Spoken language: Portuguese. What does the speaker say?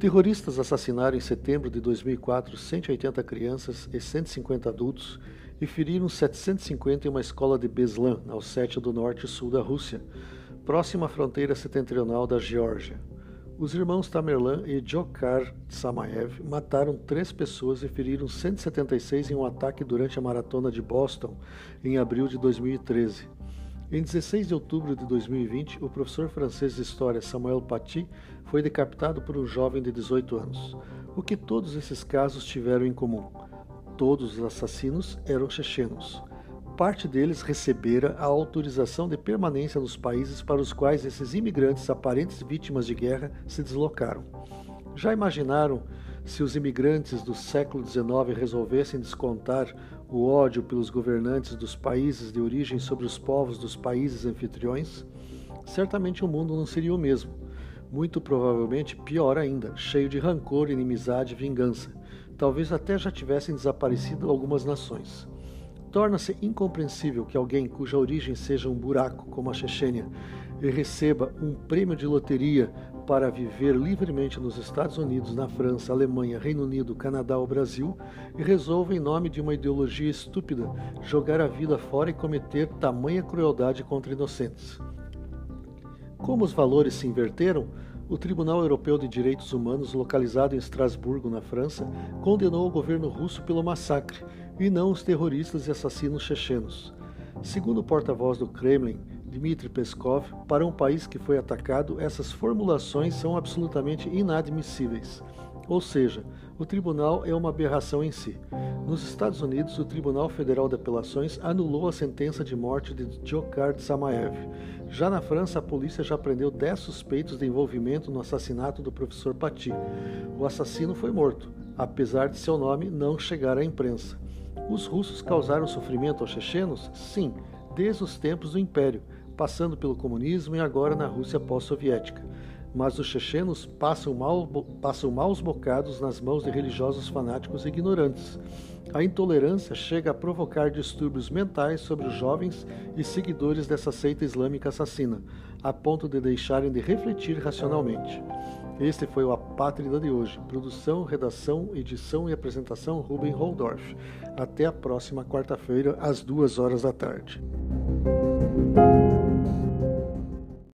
Terroristas assassinaram em setembro de 2004 180 crianças e 150 adultos e feriram 750 em uma escola de Beslan, na Ossétia do Norte e Sul da Rússia, próxima à fronteira setentrional da Geórgia. Os irmãos Tamerlan e Djokhar Tsamaev mataram três pessoas e feriram 176 em um ataque durante a maratona de Boston em abril de 2013. Em 16 de outubro de 2020, o professor francês de História Samuel Paty foi decapitado por um jovem de 18 anos. O que todos esses casos tiveram em comum? Todos os assassinos eram chechenos. Parte deles recebera a autorização de permanência nos países para os quais esses imigrantes aparentes vítimas de guerra se deslocaram. Já imaginaram se os imigrantes do século XIX resolvessem descontar o ódio pelos governantes dos países de origem sobre os povos dos países anfitriões, certamente o mundo não seria o mesmo. Muito provavelmente pior ainda, cheio de rancor, inimizade e vingança. Talvez até já tivessem desaparecido algumas nações. Torna-se incompreensível que alguém cuja origem seja um buraco, como a Chechênia, e receba um prêmio de loteria para viver livremente nos Estados Unidos, na França, Alemanha, Reino Unido, Canadá ou Brasil e resolva, em nome de uma ideologia estúpida, jogar a vida fora e cometer tamanha crueldade contra inocentes. Como os valores se inverteram, o Tribunal Europeu de Direitos Humanos, localizado em Estrasburgo, na França, condenou o governo russo pelo massacre e não os terroristas e assassinos chechenos. Segundo o porta-voz do Kremlin, Dmitry Peskov, para um país que foi atacado, essas formulações são absolutamente inadmissíveis. Ou seja, o tribunal é uma aberração em si. Nos Estados Unidos, o Tribunal Federal de Apelações anulou a sentença de morte de Djokhar Tsamaev. Já na França, a polícia já prendeu 10 suspeitos de envolvimento no assassinato do professor Paty. O assassino foi morto, apesar de seu nome não chegar à imprensa. Os russos causaram sofrimento aos chechenos? Sim, desde os tempos do Império passando pelo comunismo e agora na Rússia pós-soviética. Mas os chechenos passam, mal, passam maus bocados nas mãos de religiosos fanáticos e ignorantes. A intolerância chega a provocar distúrbios mentais sobre os jovens e seguidores dessa seita islâmica assassina, a ponto de deixarem de refletir racionalmente. Este foi o Apátrida de hoje. Produção, redação, edição e apresentação Ruben Holdorf. Até a próxima quarta-feira, às duas horas da tarde.